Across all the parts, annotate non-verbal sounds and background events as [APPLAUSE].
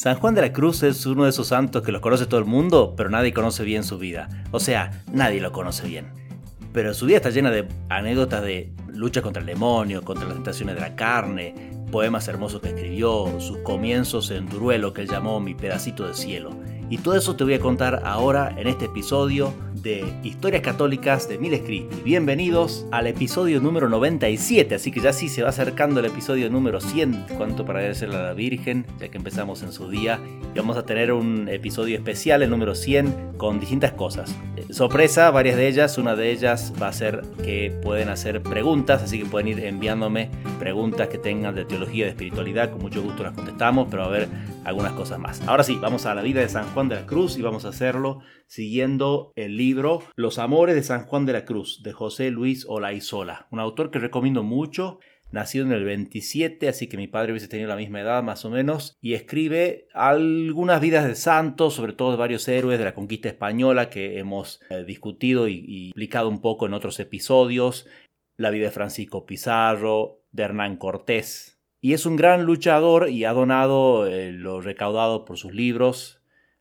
San Juan de la Cruz es uno de esos santos que los conoce todo el mundo, pero nadie conoce bien su vida. O sea, nadie lo conoce bien. Pero su vida está llena de anécdotas de lucha contra el demonio, contra las tentaciones de la carne, poemas hermosos que escribió, sus comienzos en Duruelo que él llamó Mi pedacito de cielo. Y todo eso te voy a contar ahora en este episodio de Historias Católicas de Miles Cristi. Bienvenidos al episodio número 97, así que ya sí se va acercando el episodio número 100, cuanto para agradecerle a la Virgen, ya que empezamos en su día. Y vamos a tener un episodio especial, el número 100, con distintas cosas. Eh, sorpresa, varias de ellas, una de ellas va a ser que pueden hacer preguntas, así que pueden ir enviándome preguntas que tengan de teología, de espiritualidad, con mucho gusto las contestamos, pero a ver algunas cosas más. Ahora sí, vamos a la vida de San Juan de la Cruz y vamos a hacerlo siguiendo el libro Los Amores de San Juan de la Cruz, de José Luis Olaizola, un autor que recomiendo mucho, nacido en el 27, así que mi padre hubiese tenido la misma edad más o menos, y escribe algunas vidas de santos, sobre todo varios héroes de la conquista española que hemos eh, discutido y, y explicado un poco en otros episodios, la vida de Francisco Pizarro, de Hernán Cortés. Y es un gran luchador y ha donado eh, lo recaudado por sus libros,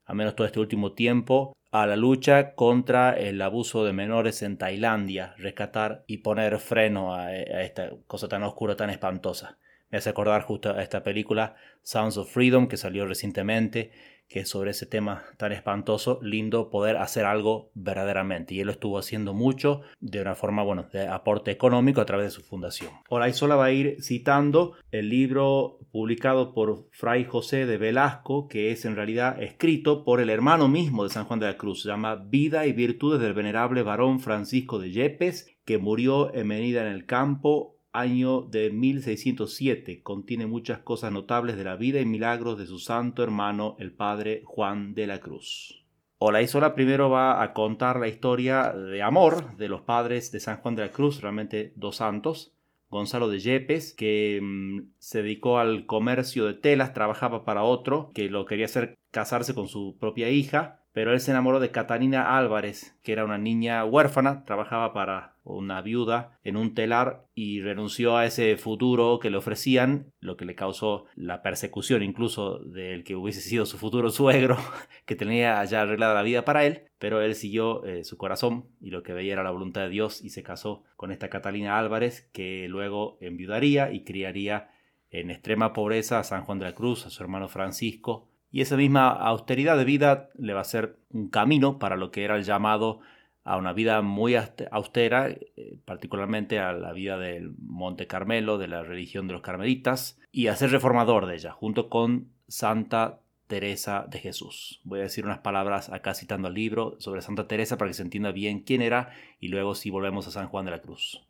a menos todo este último tiempo, a la lucha contra el abuso de menores en Tailandia, rescatar y poner freno a, esta cosa tan oscura, tan espantosa. Me hace acordar justo a esta película Sounds of Freedom que salió recientemente que sobre ese tema tan espantoso, lindo poder hacer algo verdaderamente. Y él lo estuvo haciendo mucho de una forma, bueno, de aporte económico a través de su fundación. Olaizola va a ir citando el libro publicado por Fray José de Velasco, que es en realidad escrito por el hermano mismo de San Juan de la Cruz. Se llama Vida y Virtudes del Venerable Varón Francisco de Yepes, que murió en venida en el campo año de 1607. Contiene muchas cosas notables de la vida y milagros de su santo hermano, el padre Juan de la Cruz. Olaizola primero va a contar la historia de amor de los padres de San Juan de la Cruz, realmente dos santos. Gonzalo de Yepes, que mm, se dedicó al comercio de telas, trabajaba para otro, que lo quería hacer casarse con su propia hija, pero él se enamoró de Catalina Álvarez, que era una niña huérfana, trabajaba para una viuda en un telar y renunció a ese futuro que le ofrecían, lo que le causó la persecución incluso del que hubiese sido su futuro [LAUGHS] suegro, que tenía ya arreglada la vida para él, pero él siguió eh, su corazón y lo que veía era la voluntad de Dios y se casó con esta Catalina Álvarez, que luego enviudaría y criaría en extrema pobreza a San Juan de la Cruz, a su hermano Francisco, y esa misma austeridad de vida le va a ser un camino para lo que era el llamado a una vida muy austera, eh, particularmente a la vida del Monte Carmelo, de la religión de los carmelitas, y a ser reformador de ella, junto con Santa Teresa de Jesús. Voy a decir unas palabras acá citando el libro sobre Santa Teresa para que se entienda bien quién era y luego si volvemos a San Juan de la Cruz.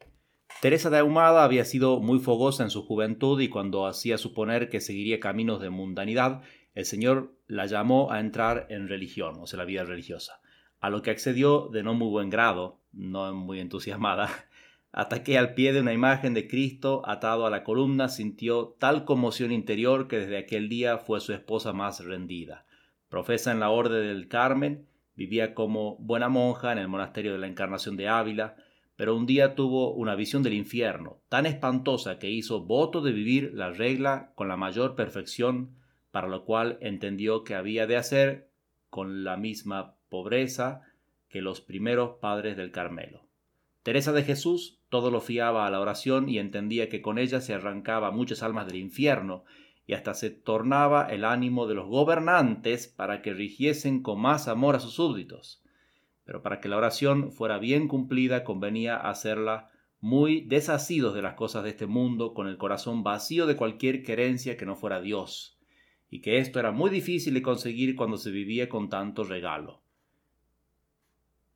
Teresa de Ahumada había sido muy fogosa en su juventud y cuando hacía suponer que seguiría caminos de mundanidad, el Señor la llamó a entrar en religión, o sea, la vida religiosa, a lo que accedió de no muy buen grado, no muy entusiasmada, [LAUGHS] hasta que al pie de una imagen de Cristo atado a la columna sintió tal conmoción interior que desde aquel día fue su esposa más rendida. Profesa en la Orden del Carmen, vivía como buena monja en el monasterio de la Encarnación de Ávila, pero un día tuvo una visión del infierno, tan espantosa que hizo voto de vivir la regla con la mayor perfección para lo cual entendió que había de hacer con la misma pobreza que los primeros padres del Carmelo. Teresa de Jesús todo lo fiaba a la oración y entendía que con ella se arrancaba muchas almas del infierno y hasta se tornaba el ánimo de los gobernantes para que rigiesen con más amor a sus súbditos. Pero para que la oración fuera bien cumplida convenía hacerla muy desasidos de las cosas de este mundo, con el corazón vacío de cualquier querencia que no fuera Dios y que esto era muy difícil de conseguir cuando se vivía con tanto regalo.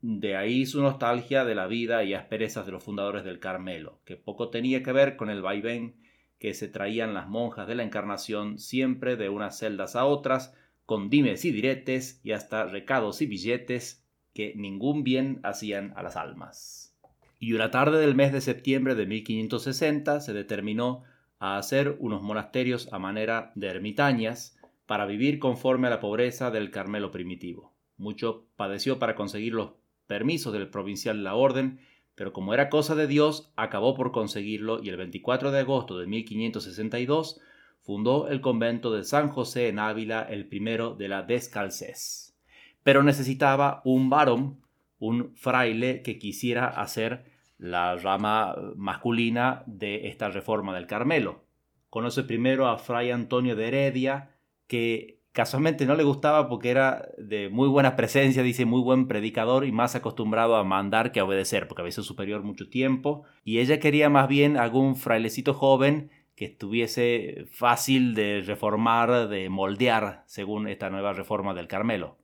De ahí su nostalgia de la vida y asperezas de los fundadores del Carmelo, que poco tenía que ver con el vaivén que se traían las monjas de la Encarnación siempre de unas celdas a otras, con dimes y diretes y hasta recados y billetes que ningún bien hacían a las almas. Y una tarde del mes de septiembre de 1560 se determinó a hacer unos monasterios a manera de ermitañas para vivir conforme a la pobreza del Carmelo primitivo. Mucho padeció para conseguir los permisos del provincial de la orden, pero como era cosa de Dios, acabó por conseguirlo y el 24 de agosto de 1562 fundó el convento de San José en Ávila, el primero de la Descalcés. Pero necesitaba un varón, un fraile que quisiera hacer la rama masculina de esta reforma del Carmelo. Conoce primero a Fray Antonio de Heredia, que casualmente no le gustaba porque era de muy buena presencia, dice muy buen predicador y más acostumbrado a mandar que a obedecer, porque había sido superior mucho tiempo. Y ella quería más bien algún frailecito joven que estuviese fácil de reformar, de moldear, según esta nueva reforma del Carmelo.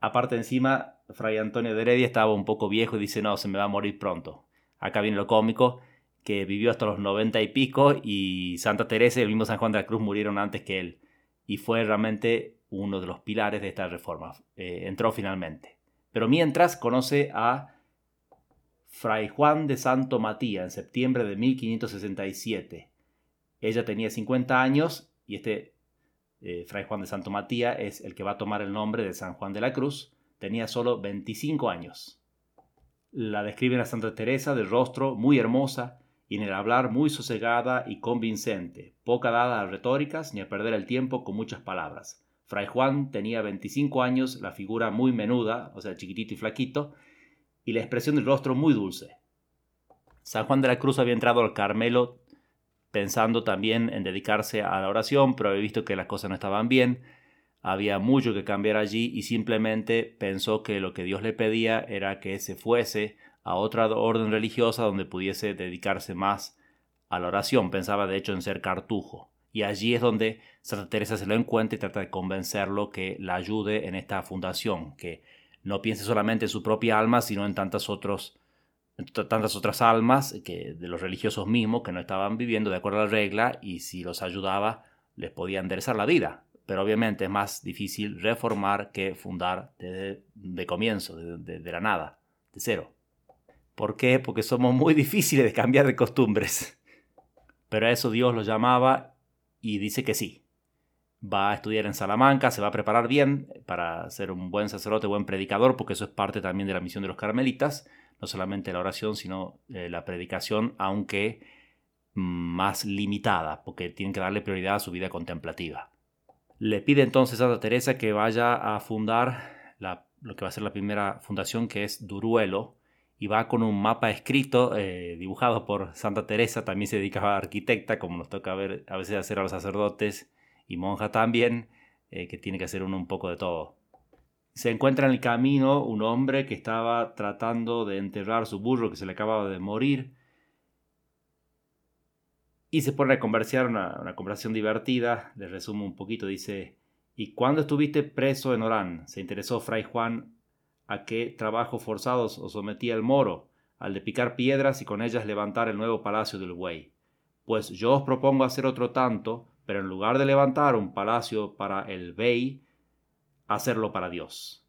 Aparte encima, Fray Antonio de Heredia estaba un poco viejo y dice, no, se me va a morir pronto. Acá viene lo cómico, que vivió hasta los noventa y pico y Santa Teresa y el mismo San Juan de la Cruz murieron antes que él y fue realmente uno de los pilares de esta reforma. Eh, entró finalmente. Pero mientras conoce a Fray Juan de Santo Matías en septiembre de 1567. Ella tenía 50 años y este eh, Fray Juan de Santo Matías es el que va a tomar el nombre de San Juan de la Cruz. Tenía solo 25 años. La describen a Santa Teresa de rostro muy hermosa, y en el hablar muy sosegada y convincente, poca dada a retóricas ni a perder el tiempo con muchas palabras. Fray Juan tenía 25 años, la figura muy menuda, o sea, chiquitito y flaquito, y la expresión del rostro muy dulce. San Juan de la Cruz había entrado al Carmelo pensando también en dedicarse a la oración, pero había visto que las cosas no estaban bien, había mucho que cambiar allí y simplemente pensó que lo que Dios le pedía era que se fuese a otra orden religiosa donde pudiese dedicarse más a la oración. Pensaba de hecho en ser cartujo. Y allí es donde Santa Teresa se lo encuentra y trata de convencerlo que la ayude en esta fundación, que no piense solamente en su propia alma, sino en tantas, otras almas que, de los religiosos mismos que no estaban viviendo de acuerdo a la regla y si los ayudaba les podía enderezar la vida. Pero obviamente es más difícil reformar que fundar de, comienzo, de la nada, de cero. ¿Por qué? Porque somos muy [LAUGHS] difíciles de cambiar de costumbres. Pero a eso Dios lo llamaba y dice que sí. Va a estudiar en Salamanca, se va a preparar bien para ser un buen sacerdote, buen predicador, porque eso es parte también de la misión de los carmelitas, no solamente la oración, sino eh, la predicación, aunque más limitada, porque tienen que darle prioridad a su vida contemplativa. Le pide entonces a Santa Teresa que vaya a fundar lo que va a ser la primera fundación, que es Duruelo, y va con un mapa escrito eh, dibujado por Santa Teresa, también se dedicaba a arquitecta, como nos toca ver a veces hacer a los sacerdotes y monja también, eh, que tiene que hacer uno un poco de todo. Se encuentra en el camino un hombre que estaba tratando de enterrar su burro que se le acababa de morir y se pone a conversar, una, conversación divertida, le resumo un poquito, dice, ¿y cuándo estuviste preso en Orán? Se interesó Fray Juan a qué trabajo forzados os sometía el moro, al de picar piedras y con ellas levantar el nuevo palacio del buey. Pues yo os propongo hacer otro tanto, pero en lugar de levantar un palacio para el bey, hacerlo para Dios.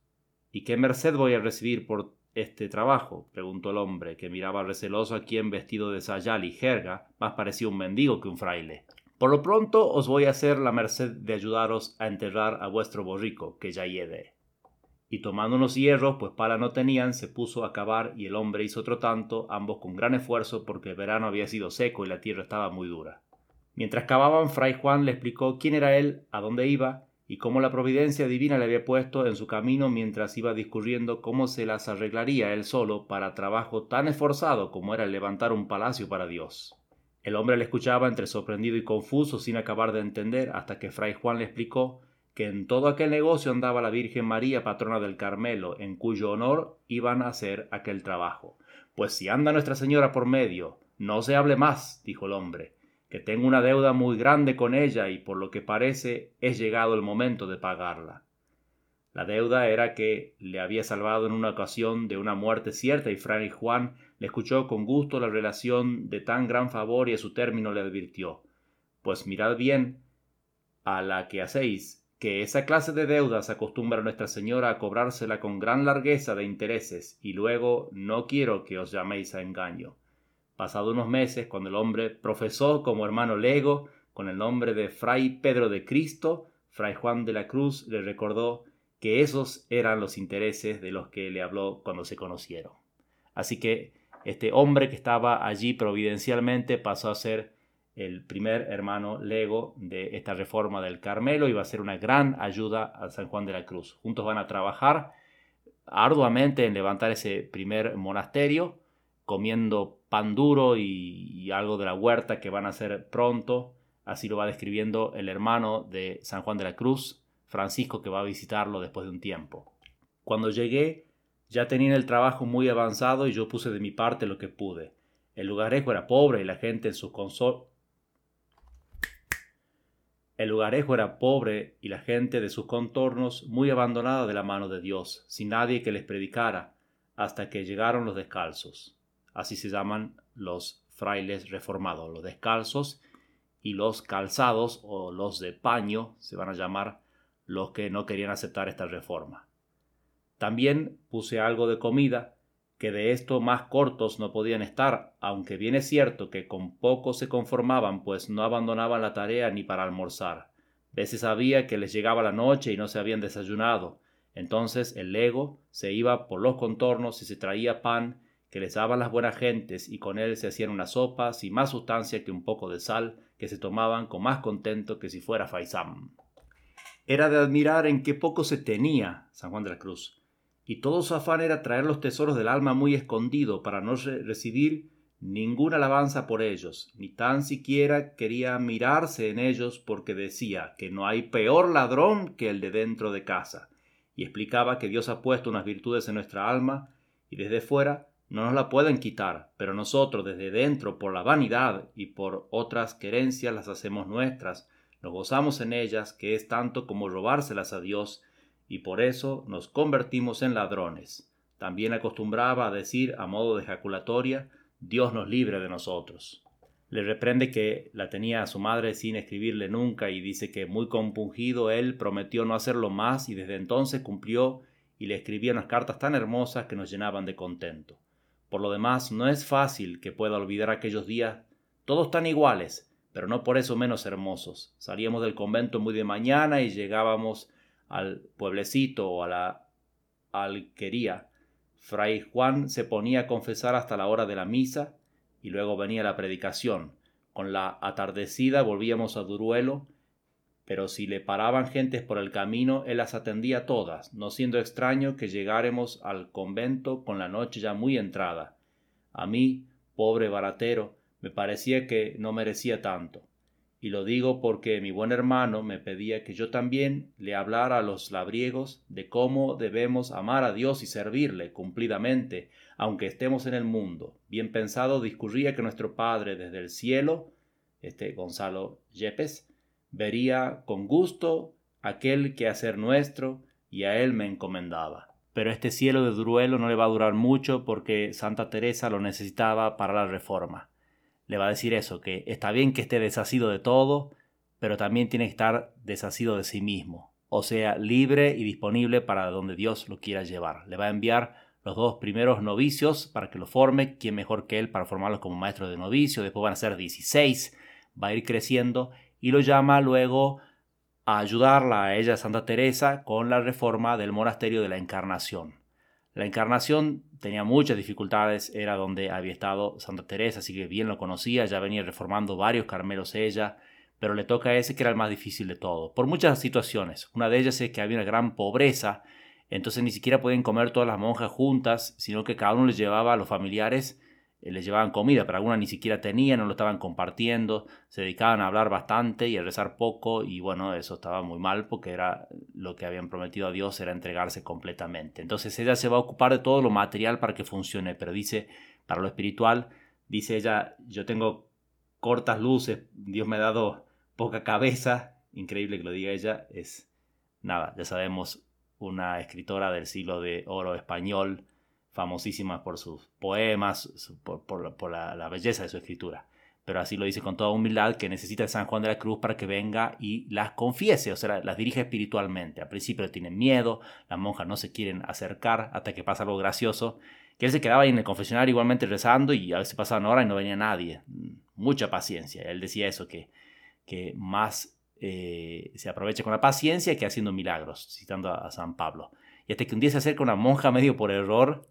¿Y qué merced voy a recibir por este trabajo? preguntó el hombre, que miraba receloso a quien vestido de sayal y jerga más parecía un mendigo que un fraile. Por lo pronto os voy a hacer la merced de ayudaros a enterrar a vuestro borrico, que ya hiede y tomando unos hierros, pues pala no tenían, se puso a cavar y el hombre hizo otro tanto, ambos con gran esfuerzo porque el verano había sido seco y la tierra estaba muy dura. Mientras cavaban, Fray Juan le explicó quién era él, a dónde iba, y cómo la providencia divina le había puesto en su camino mientras iba discurriendo cómo se las arreglaría él solo para trabajo tan esforzado como era el levantar un palacio para Dios. El hombre le escuchaba entre sorprendido y confuso sin acabar de entender hasta que Fray Juan le explicó que en todo aquel negocio andaba la Virgen María, patrona del Carmelo, en cuyo honor iban a hacer aquel trabajo. Pues si anda Nuestra Señora por medio, no se hable más, dijo el hombre, que tengo una deuda muy grande con ella y por lo que parece es llegado el momento de pagarla. La deuda era que le había salvado en una ocasión de una muerte cierta y Fray Juan le escuchó con gusto la relación de tan gran favor y a su término le advirtió Pues mirad bien a la que hacéis que esa clase de deudas acostumbra Nuestra Señora a cobrársela con gran largueza de intereses, y luego no quiero que os llaméis a engaño. Pasado unos meses, cuando el hombre profesó como hermano lego, con el nombre de Fray Pedro de Cristo, Fray Juan de la Cruz le recordó que esos eran los intereses de los que le habló cuando se conocieron. Así que este hombre que estaba allí providencialmente pasó a ser el primer hermano lego de esta reforma del Carmelo y va a ser una gran ayuda a San Juan de la Cruz. Juntos van a trabajar arduamente en levantar ese primer monasterio, comiendo pan duro y, algo de la huerta que van a hacer pronto. Así lo va describiendo el hermano de San Juan de la Cruz, Francisco, que va a visitarlo después de un tiempo. Cuando llegué, ya tenían el trabajo muy avanzado y yo puse de mi parte lo que pude. El lugarejo era pobre y la gente en sus el lugarejo era pobre y la gente de sus contornos muy abandonada de la mano de Dios, sin nadie que les predicara, hasta que llegaron los descalzos. Así se llaman los frailes reformados, los descalzos y los calzados o los de paño se van a llamar los que no querían aceptar esta reforma. También puse algo de comida, que de esto más cortos no podían estar, aunque bien es cierto que con poco se conformaban, pues no abandonaban la tarea ni para almorzar. Veces había que les llegaba la noche y no se habían desayunado. Entonces el lego se iba por los contornos y se traía pan que les daban las buenas gentes y con él se hacían unas sopas y más sustancia que un poco de sal que se tomaban con más contento que si fuera faisán. Era de admirar en qué poco se tenía San Juan de la Cruz y todo su afán era traer los tesoros del alma muy escondido para no recibir ninguna alabanza por ellos, ni tan siquiera quería mirarse en ellos porque decía que no hay peor ladrón que el de dentro de casa, y explicaba que Dios ha puesto unas virtudes en nuestra alma y desde fuera no nos la pueden quitar, pero nosotros desde dentro por la vanidad y por otras querencias las hacemos nuestras, nos gozamos en ellas, que es tanto como robárselas a Dios y por eso nos convertimos en ladrones. También acostumbraba a decir a modo de ejaculatoria, Dios nos libre de nosotros. Le reprende que la tenía a su madre sin escribirle nunca y dice que muy compungido él prometió no hacerlo más y desde entonces cumplió y le escribía unas cartas tan hermosas que nos llenaban de contento. Por lo demás, no es fácil que pueda olvidar aquellos días, todos tan iguales, pero no por eso menos hermosos. Salíamos del convento muy de mañana y llegábamos al pueblecito o a la alquería, Fray Juan se ponía a confesar hasta la hora de la misa y luego venía la predicación. Con la atardecida volvíamos a Duruelo, pero si le paraban gentes por el camino, él las atendía todas, no siendo extraño que llegáremos al convento con la noche ya muy entrada. A mí, pobre baratero, me parecía que no merecía tanto y lo digo porque mi buen hermano me pedía que yo también le hablara a los labriegos de cómo debemos amar a Dios y servirle cumplidamente, aunque estemos en el mundo. Bien pensado discurría que nuestro Padre desde el cielo, este Gonzalo Yepes, vería con gusto aquel que hacer nuestro y a él me encomendaba. Pero este cielo de Duruelo no le va a durar mucho porque Santa Teresa lo necesitaba para la reforma le va a decir eso, que está bien que esté desasido de todo, pero también tiene que estar desasido de sí mismo, o sea, libre y disponible para donde Dios lo quiera llevar. Le va a enviar los dos primeros novicios para que lo forme, quién mejor que él para formarlos como maestro de novicio, después van a ser 16, va a ir creciendo y lo llama luego a ayudarla a ella, Santa Teresa, con la reforma del monasterio de la Encarnación. La encarnación tenía muchas dificultades, era donde había estado Santa Teresa, así que bien lo conocía, ya venía reformando varios carmelos ella, pero le toca a ese que era el más difícil de todo, por muchas situaciones. Una de ellas es que había una gran pobreza, entonces ni siquiera podían comer todas las monjas juntas, sino que cada uno les llevaba a los familiares les llevaban comida, pero algunas ni siquiera tenían, no lo estaban compartiendo, se dedicaban a hablar bastante y a rezar poco y bueno, eso estaba muy mal porque era lo que habían prometido a Dios era entregarse completamente. Entonces ella se va a ocupar de todo lo material para que funcione, pero dice, para lo espiritual, dice ella, yo tengo cortas luces, Dios me ha dado poca cabeza, increíble que lo diga ella, es nada, ya sabemos, una escritora del siglo de oro español, famosísima por sus poemas, por, la, belleza de su escritura. Pero así lo dice con toda humildad que necesita de San Juan de la Cruz para que venga y las confiese, o sea, las dirige espiritualmente. Al principio tienen miedo, las monjas no se quieren acercar hasta que pasa algo gracioso, que él se quedaba ahí en el confesionario igualmente rezando y a veces pasaban horas y no venía nadie. Mucha paciencia. Él decía eso, que, que más eh, se aprovecha con la paciencia que haciendo milagros, citando a, a San Pablo. Y hasta que un día se acerca una monja medio por error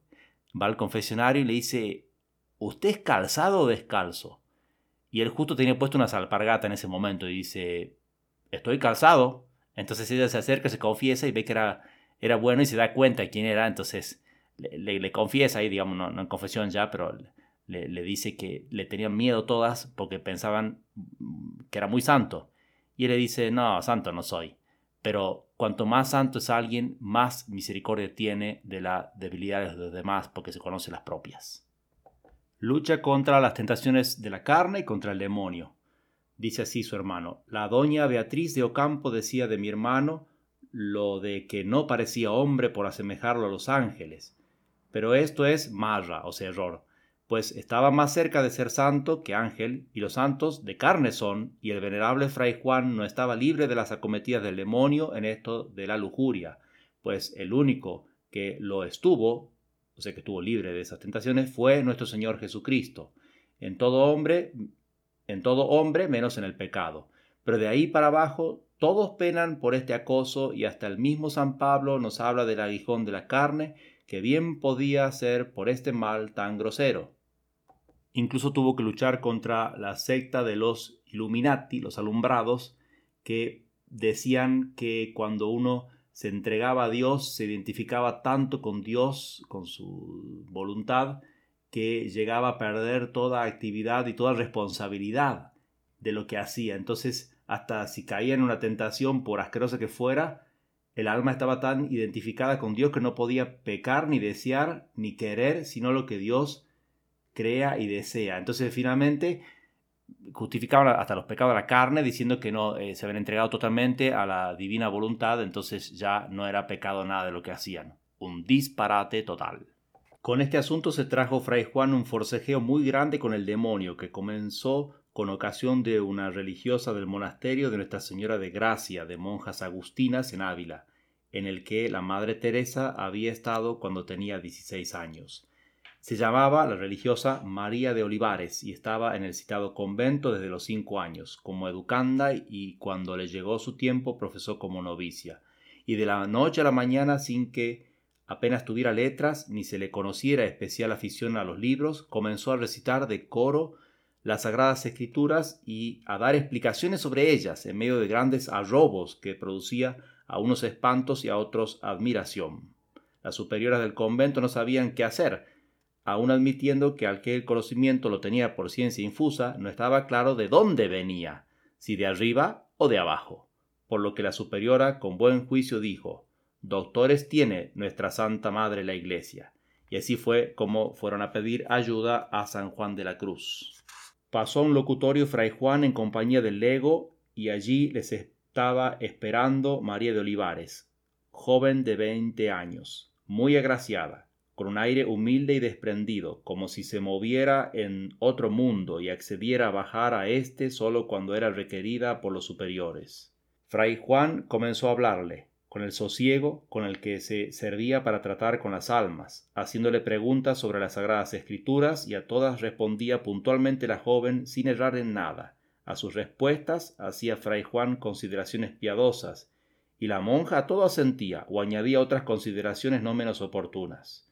va al confesionario y le dice, ¿usted es calzado o descalzo? Y él justo tenía puesto una alpargata en ese momento y dice, estoy calzado. Entonces ella se acerca, se confiesa y ve que era, era bueno y se da cuenta de quién era. Entonces le, confiesa ahí, digamos, no, en confesión ya, pero le, le, dice que le tenían miedo todas porque pensaban que era muy santo. Y él le dice, no, santo no soy. Pero cuanto más santo es alguien, más misericordia tiene de las debilidades de los demás porque se conoce las propias. Lucha contra las tentaciones de la carne y contra el demonio. Dice así su hermano. La doña Beatriz de Ocampo decía de mi hermano lo de que no parecía hombre por asemejarlo a los ángeles. Pero esto es marra, o sea, error pues estaba más cerca de ser santo que ángel, y los santos de carne son, y el venerable fray Juan no estaba libre de las acometidas del demonio en esto de la lujuria, pues el único que lo estuvo, o sea que estuvo libre de esas tentaciones, fue nuestro Señor Jesucristo, en todo hombre, en todo hombre menos en el pecado. Pero de ahí para abajo todos penan por este acoso y hasta el mismo San Pablo nos habla del aguijón de la carne que bien podía ser por este mal tan grosero. Incluso tuvo que luchar contra la secta de los Illuminati, los alumbrados, que decían que cuando uno se entregaba a Dios, se identificaba tanto con Dios, con su voluntad, que llegaba a perder toda actividad y toda responsabilidad de lo que hacía. Entonces, hasta si caía en una tentación, por asquerosa que fuera, el alma estaba tan identificada con Dios que no podía pecar, ni desear, ni querer, sino lo que Dios crea y desea. Entonces finalmente justificaban hasta los pecados de la carne diciendo que no eh, se habían entregado totalmente a la divina voluntad, entonces ya no era pecado nada de lo que hacían. Un disparate total. Con este asunto se trajo Fray Juan un forcejeo muy grande con el demonio que comenzó con ocasión de una religiosa del monasterio de Nuestra Señora de Gracia de monjas agustinas en Ávila, en el que la Madre Teresa había estado cuando tenía 16 años. Se llamaba la religiosa María de Olivares y estaba en el citado convento desde los cinco años, como educanda y cuando le llegó su tiempo profesó como novicia. Y de la noche a la mañana, sin que apenas tuviera letras ni se le conociera especial afición a los libros, comenzó a recitar de coro las sagradas escrituras y a dar explicaciones sobre ellas en medio de grandes arrobos que producía a unos espantos y a otros admiración. Las superioras del convento no sabían qué hacer, aun admitiendo que aquel conocimiento lo tenía por ciencia infusa, no estaba claro de dónde venía, si de arriba o de abajo, por lo que la superiora con buen juicio dijo Doctores tiene nuestra Santa Madre la Iglesia. Y así fue como fueron a pedir ayuda a San Juan de la Cruz. Pasó un locutorio Fray Juan en compañía del lego y allí les estaba esperando María de Olivares, joven de veinte años, muy agraciada, con un aire humilde y desprendido, como si se moviera en otro mundo y accediera a bajar a éste solo cuando era requerida por los superiores. Fray Juan comenzó a hablarle, con el sosiego con el que se servía para tratar con las almas, haciéndole preguntas sobre las sagradas escrituras y a todas respondía puntualmente la joven sin errar en nada. A sus respuestas hacía Fray Juan consideraciones piadosas, y la monja a todo asentía o añadía otras consideraciones no menos oportunas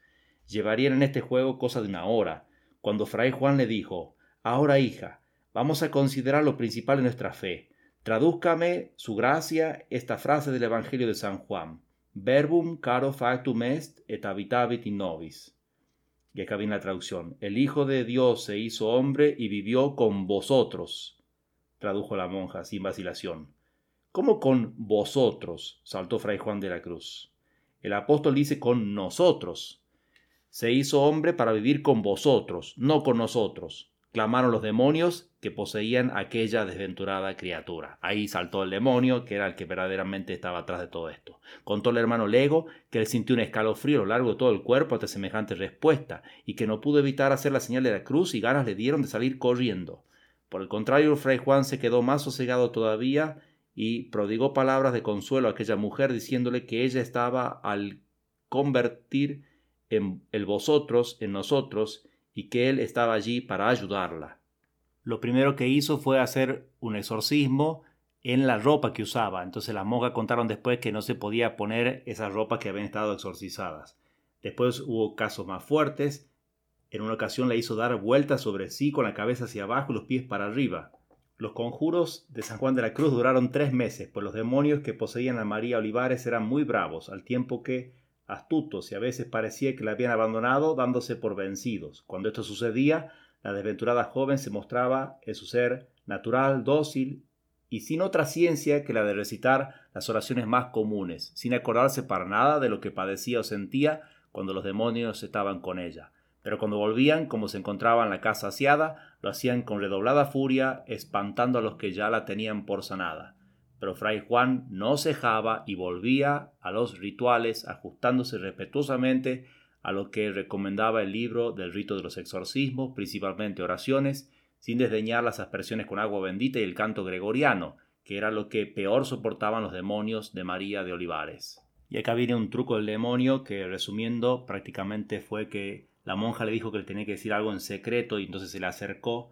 llevarían en este juego cosa de una hora, cuando Fray Juan le dijo Ahora, hija, vamos a considerar lo principal de nuestra fe. Tradúzcame, su gracia, esta frase del Evangelio de San Juan. Verbum caro factum est et habitavit in nobis. Y acá viene la traducción. El Hijo de Dios se hizo hombre y vivió con vosotros. Tradujo la monja sin vacilación. ¿Cómo con vosotros? saltó Fray Juan de la Cruz. El apóstol dice con nosotros se hizo hombre para vivir con vosotros, no con nosotros. Clamaron los demonios que poseían aquella desventurada criatura. Ahí saltó el demonio, que era el que verdaderamente estaba atrás de todo esto. Contó el hermano Lego que él sintió un escalofrío a lo largo de todo el cuerpo ante semejante respuesta, y que no pudo evitar hacer la señal de la cruz y ganas le dieron de salir corriendo. Por el contrario, Fray Juan se quedó más sosegado todavía y prodigó palabras de consuelo a aquella mujer diciéndole que ella estaba al convertir en el vosotros, en nosotros, y que Él estaba allí para ayudarla. Lo primero que hizo fue hacer un exorcismo en la ropa que usaba. Entonces las monjas contaron después que no se podía poner esas ropas que habían estado exorcizadas. Después hubo casos más fuertes. En una ocasión la hizo dar vueltas sobre sí con la cabeza hacia abajo y los pies para arriba. Los conjuros de San Juan de la Cruz duraron tres meses, pues los demonios que poseían a María Olivares eran muy bravos, al tiempo que astutos y a veces parecía que la habían abandonado dándose por vencidos. Cuando esto sucedía, la desventurada joven se mostraba en su ser natural, dócil y sin otra ciencia que la de recitar las oraciones más comunes, sin acordarse para nada de lo que padecía o sentía cuando los demonios estaban con ella pero cuando volvían, como se encontraban la casa asiada, lo hacían con redoblada furia, espantando a los que ya la tenían por sanada. Pero Fray Juan no cejaba y volvía a los rituales, ajustándose respetuosamente a lo que recomendaba el libro del rito de los exorcismos, principalmente oraciones, sin desdeñar las aspersiones con agua bendita y el canto gregoriano, que era lo que peor soportaban los demonios de María de Olivares. Y acá viene un truco del demonio que, resumiendo, prácticamente fue que la monja le dijo que le tenía que decir algo en secreto y entonces se le acercó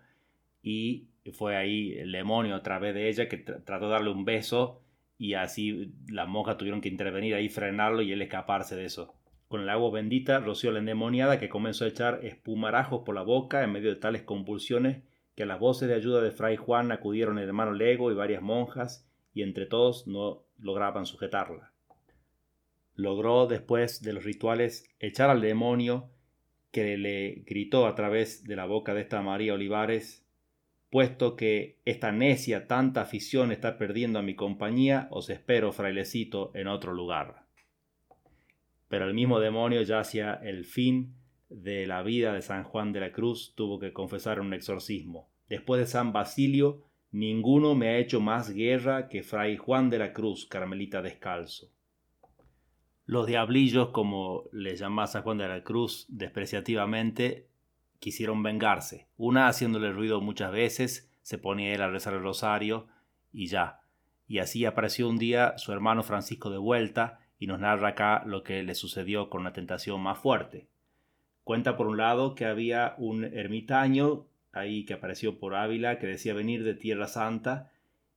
y fue ahí el demonio a través de ella que trató de darle un beso y así las monjas tuvieron que intervenir ahí, frenarlo y él escaparse de eso. Con el agua bendita roció la endemoniada que comenzó a echar espumarajos por la boca en medio de tales convulsiones que a las voces de ayuda de Fray Juan acudieron el hermano Lego y varias monjas y entre todos no lograban sujetarla. Logró después de los rituales echar al demonio que le gritó a través de la boca de esta María Olivares, puesto que esta necia tanta afición está perdiendo a mi compañía, os espero, frailecito, en otro lugar. Pero el mismo demonio ya hacia el fin de la vida de San Juan de la Cruz tuvo que confesar un exorcismo. Después de San Basilio, ninguno me ha hecho más guerra que Fray Juan de la Cruz, carmelita descalzo. Los diablillos, como les llamaba San Juan de la Cruz despreciativamente, quisieron vengarse. Una haciéndole ruido muchas veces, se ponía él a rezar el rosario y ya. Y así apareció un día su hermano Francisco de vuelta y nos narra acá lo que le sucedió con una tentación más fuerte. Cuenta por un lado que había un ermitaño ahí que apareció por Ávila que decía venir de Tierra Santa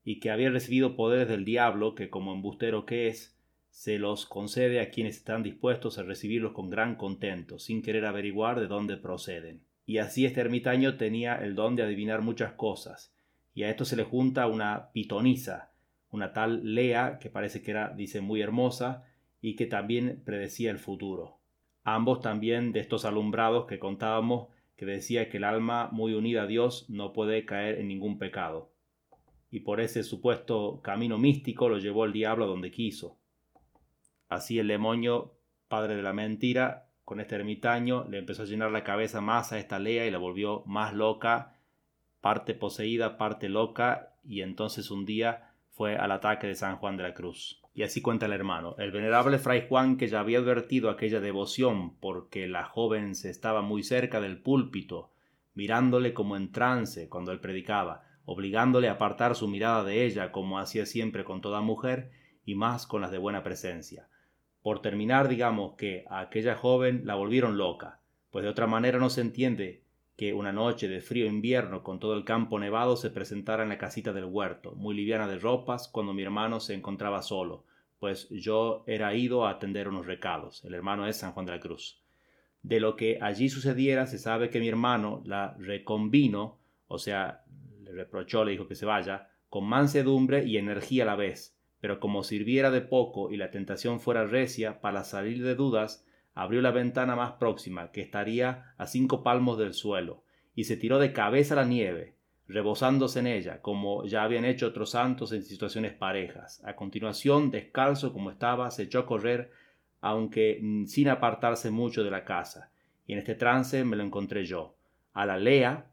y que había recibido poderes del diablo que como embustero que es se los concede a quienes están dispuestos a recibirlos con gran contento, sin querer averiguar de dónde proceden. Y así este ermitaño tenía el don de adivinar muchas cosas, y a esto se le junta una pitonisa, una tal Lea, que parece que era, dice, muy hermosa, y que también predecía el futuro. Ambos también de estos alumbrados que contábamos, que decía que el alma muy unida a Dios no puede caer en ningún pecado. Y por ese supuesto camino místico lo llevó el diablo a donde quiso. Así el demonio, padre de la mentira, con este ermitaño, le empezó a llenar la cabeza más a esta Lea y la volvió más loca, parte poseída, parte loca, y entonces un día fue al ataque de San Juan de la Cruz. Y así cuenta el hermano. El venerable fray Juan, que ya había advertido aquella devoción porque la joven se estaba muy cerca del púlpito, mirándole como en trance cuando él predicaba, obligándole a apartar su mirada de ella como hacía siempre con toda mujer, y más con las de buena presencia por terminar, digamos que a aquella joven la volvieron loca, pues de otra manera no se entiende que una noche de frío invierno con todo el campo nevado se presentara en la casita del huerto, muy liviana de ropas, cuando mi hermano se encontraba solo, pues yo era ido a atender unos recados. El hermano es San Juan de la Cruz. De lo que allí sucediera se sabe que mi hermano la reconvino, o sea, le reprochó, le dijo que se vaya, con mansedumbre y energía a la vez, pero como sirviera de poco y la tentación fuera recia, para salir de dudas, abrió la ventana más próxima, que estaría a cinco palmos del suelo, y se tiró de cabeza a la nieve, rebosándose en ella, como ya habían hecho otros santos en situaciones parejas. A continuación, descalzo como estaba, se echó a correr, aunque sin apartarse mucho de la casa, y en este trance me lo encontré yo. A la Lea,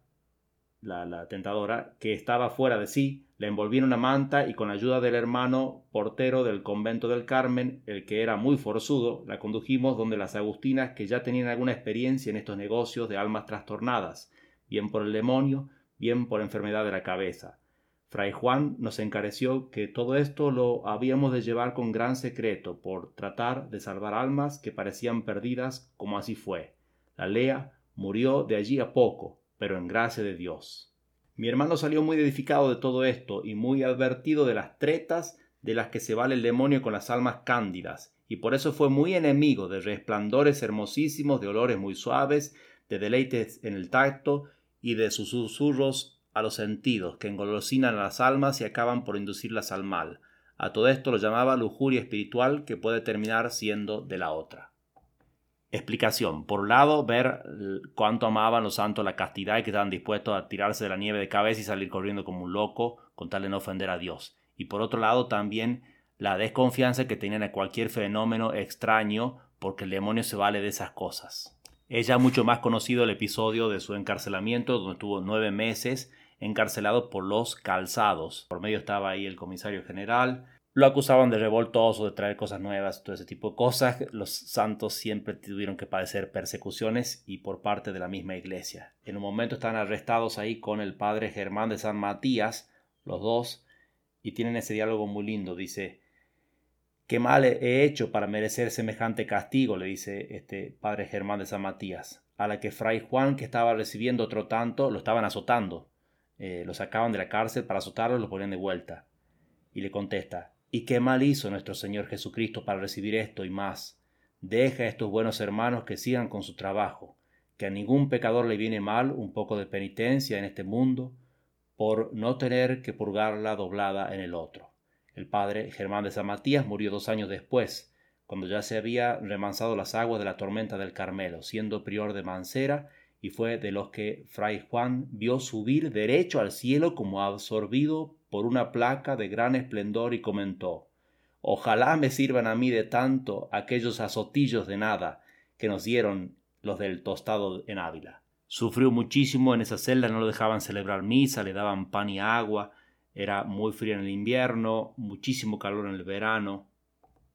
la, tentadora, que estaba fuera de sí, la envolví en una manta y con ayuda del hermano portero del convento del Carmen, el que era muy forzudo, la condujimos donde las agustinas que ya tenían alguna experiencia en estos negocios de almas trastornadas, bien por el demonio, bien por enfermedad de la cabeza. Fray Juan nos encareció que todo esto lo habíamos de llevar con gran secreto por tratar de salvar almas que parecían perdidas como así fue. La Lea murió de allí a poco, pero en gracia de Dios. Mi hermano salió muy edificado de todo esto y muy advertido de las tretas de las que se vale el demonio con las almas cándidas, y por eso fue muy enemigo de resplandores hermosísimos, de olores muy suaves, de deleites en el tacto y de sus susurros a los sentidos, que engolosinan a las almas y acaban por inducirlas al mal. A todo esto lo llamaba lujuria espiritual que puede terminar siendo de la otra. Explicación. Por un lado, ver cuánto amaban los santos la castidad y que estaban dispuestos a tirarse de la nieve de cabeza y salir corriendo como un loco con tal de no ofender a Dios. Y por otro lado, también la desconfianza que tenían a cualquier fenómeno extraño porque el demonio se vale de esas cosas. Es ya mucho más conocido el episodio de su encarcelamiento, donde estuvo nueve meses encarcelado por los calzados. Por medio estaba ahí el comisario general. Lo acusaban de revoltoso, de traer cosas nuevas, todo ese tipo de cosas. Los santos siempre tuvieron que padecer persecuciones y por parte de la misma iglesia. En un momento están arrestados ahí con el padre Germán de San Matías, los dos, y tienen ese diálogo muy lindo. Dice, ¿qué mal he hecho para merecer semejante castigo? le dice este padre Germán de San Matías, a la que fray Juan, que estaba recibiendo otro tanto, lo estaban azotando. Eh, lo sacaban de la cárcel para azotarlo lo ponían de vuelta. Y le contesta, ¿y qué mal hizo nuestro Señor Jesucristo para recibir esto y más? Deja a estos buenos hermanos que sigan con su trabajo, que a ningún pecador le viene mal un poco de penitencia en este mundo por no tener que purgarla doblada en el otro. El padre Germán de San Matías murió dos años después, cuando ya se había remansado las aguas de la tormenta del Carmelo, siendo prior de Mancera y fue de los que Fray Juan vio subir derecho al cielo como absorbido por una placa de gran esplendor y comentó Ojalá me sirvan a mí de tanto aquellos azotillos de nada que nos dieron los del tostado en Ávila. Sufrió muchísimo en esa celda, no lo dejaban celebrar misa, le daban pan y agua, era muy frío en el invierno, muchísimo calor en el verano,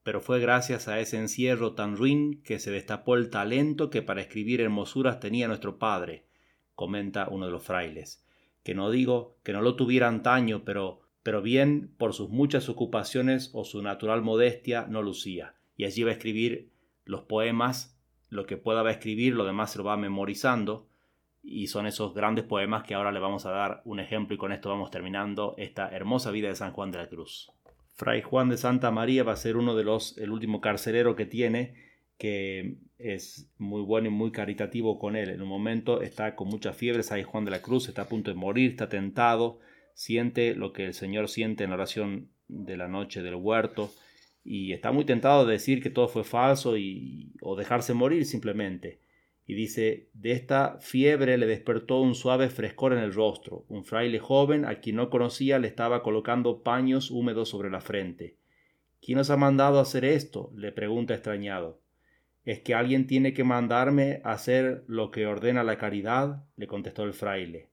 pero fue gracias a ese encierro tan ruin que se destapó el talento que para escribir hermosuras tenía nuestro padre, comenta uno de los frailes, que no digo que no lo tuviera antaño, pero, pero bien por sus muchas ocupaciones o su natural modestia no lucía, y allí va a escribir los poemas, lo que pueda escribir, lo demás se lo va memorizando, y son esos grandes poemas que ahora le vamos a dar un ejemplo y con esto vamos terminando esta hermosa vida de San Juan de la Cruz. Fray Juan de Santa María va a ser uno de los, el último carcelero que tiene, que es muy bueno y muy caritativo con él. En un momento está con mucha fiebre, San Juan de la Cruz, está a punto de morir, está tentado, siente lo que el Señor siente en la oración de la noche del huerto y está muy tentado de decir que todo fue falso y, o dejarse morir simplemente y dice, de esta fiebre le despertó un suave frescor en el rostro. Un fraile joven, a quien no conocía, le estaba colocando paños húmedos sobre la frente. ¿Quién os ha mandado hacer esto? le pregunta extrañado. ¿Es que alguien tiene que mandarme a hacer lo que ordena la caridad? le contestó el fraile.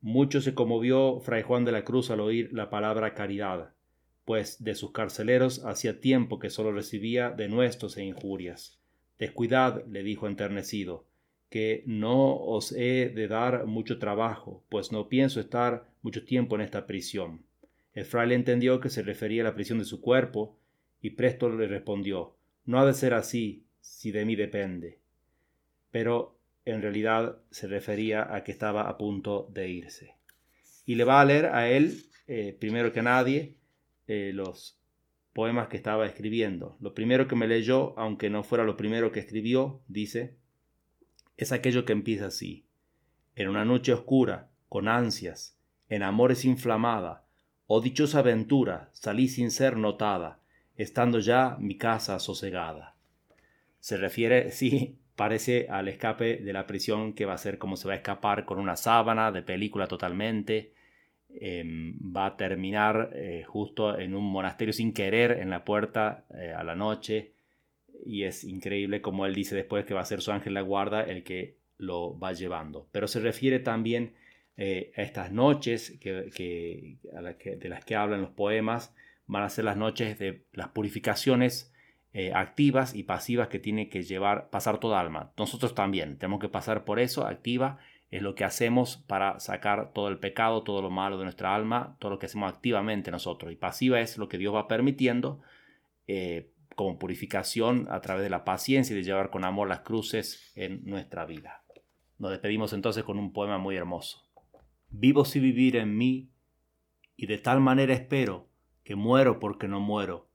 Mucho se conmovió fray Juan de la Cruz al oír la palabra caridad, pues de sus carceleros hacía tiempo que sólo recibía denuestos e injurias. Descuidad, le dijo enternecido, que no os he de dar mucho trabajo, pues no pienso estar mucho tiempo en esta prisión. El fraile entendió que se refería a la prisión de su cuerpo, y presto le respondió No ha de ser así, si de mí depende. Pero en realidad se refería a que estaba a punto de irse. Y le va a leer a él, eh, primero que nadie, eh, los poemas que estaba escribiendo. Lo primero que me leyó, aunque no fuera lo primero que escribió, dice, es aquello que empieza así. En una noche oscura, con ansias, en amores inflamada, oh dichosa aventura, salí sin ser notada, estando ya mi casa sosegada. Se refiere, [LAUGHS] sí, parece al escape de la prisión que va a ser como se va a escapar con una sábana de película totalmente, Em, va a terminar eh, justo en un monasterio sin querer en la puerta eh, a la noche y es increíble como él dice después que va a ser su ángel la guarda el que lo va llevando. Pero se refiere también eh, a estas noches que, de las que hablan los poemas, van a ser las noches de las purificaciones activas y pasivas que tiene que llevar, pasar toda alma. Nosotros también tenemos que pasar por eso, activa es lo que hacemos para sacar todo el pecado, todo lo malo de nuestra alma, todo lo que hacemos activamente nosotros. Y pasiva es lo que Dios va permitiendo eh, como purificación a través de la paciencia y de llevar con amor las cruces en nuestra vida. Nos despedimos entonces con un poema muy hermoso. Vivo si vivir en mí, y de tal manera espero que muero porque no muero.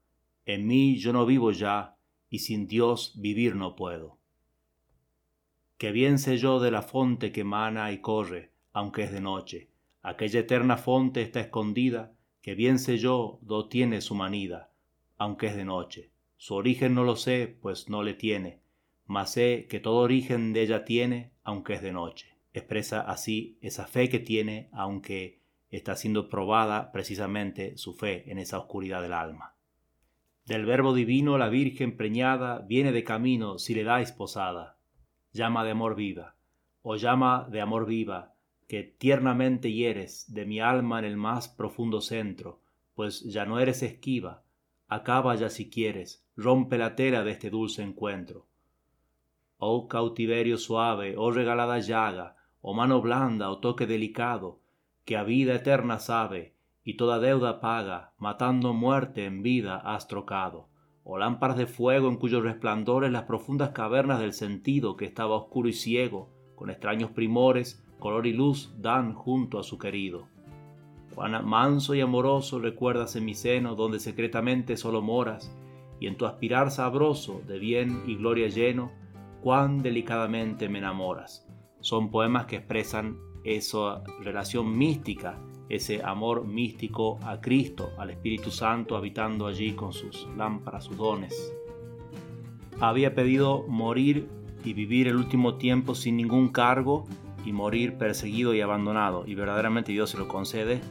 En mí yo no vivo ya, y sin Dios vivir no puedo. que bien sé yo de la fonte que mana y corre, aunque es de noche. Aquella eterna fonte está escondida, que bien sé yo do tiene su manida, aunque es de noche. Su origen no lo sé, pues no le tiene, mas sé que todo origen de ella tiene, aunque es de noche. Expresa así esa fe que tiene, aunque está siendo probada precisamente su fe en esa oscuridad del alma. Del verbo divino la Virgen preñada viene de camino si le dais posada. Llama de amor viva, o llama de amor viva, que tiernamente hieres de mi alma en el más profundo centro, pues ya no eres esquiva, acaba ya si quieres, rompe la tela de este dulce encuentro. Oh cautiverio suave, oh regalada llaga, oh mano blanda, oh toque delicado, que a vida eterna sabe, y toda deuda paga, matando muerte en vida has trocado, o lámparas de fuego en cuyos resplandores las profundas cavernas del sentido que estaba oscuro y ciego, con extraños primores, color y luz dan junto a su querido. Cuán manso y amoroso recuerdas en mi seno donde secretamente solo moras, y en tu aspirar sabroso de bien y gloria lleno, cuán delicadamente me enamoras. Son poemas que expresan esa relación mística ese amor místico a Cristo, al Espíritu Santo habitando allí con sus lámparas, sus dones. Había pedido morir y vivir el último tiempo sin ningún cargo y morir perseguido y abandonado, y verdaderamente Dios se lo concede,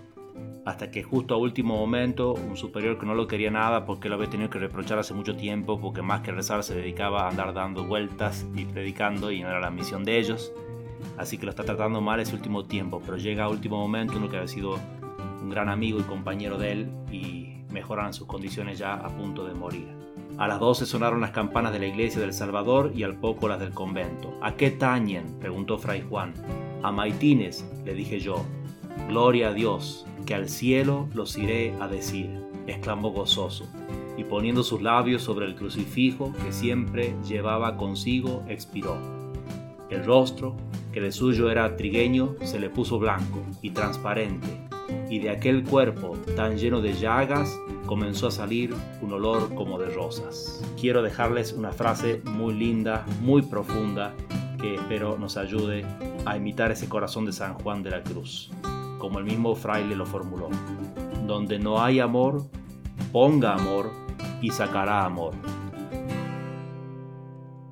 hasta que justo a último momento un superior que no lo quería nada porque lo había tenido que reprochar hace mucho tiempo, porque más que rezar se dedicaba a andar dando vueltas y predicando y no era la misión de ellos, así que lo está tratando mal ese último tiempo, pero llega a último momento uno que había sido un gran amigo y compañero de él y mejoran sus condiciones ya a punto de morir. A las 12 sonaron las campanas de la iglesia del Salvador y al poco las del convento. ¿A qué tañen? preguntó Fray Juan. A maitines, le dije yo. Gloria a Dios, que al cielo los iré a decir, exclamó gozoso, y poniendo sus labios sobre el crucifijo que siempre llevaba consigo, expiró. El rostro, que de suyo era trigueño, se le puso blanco y transparente, y de aquel cuerpo tan lleno de llagas comenzó a salir un olor como de rosas. Quiero dejarles una frase muy linda, muy profunda, que espero nos ayude a imitar ese corazón de San Juan de la Cruz, como el mismo fraile lo formuló. Donde no hay amor, ponga amor y sacará amor.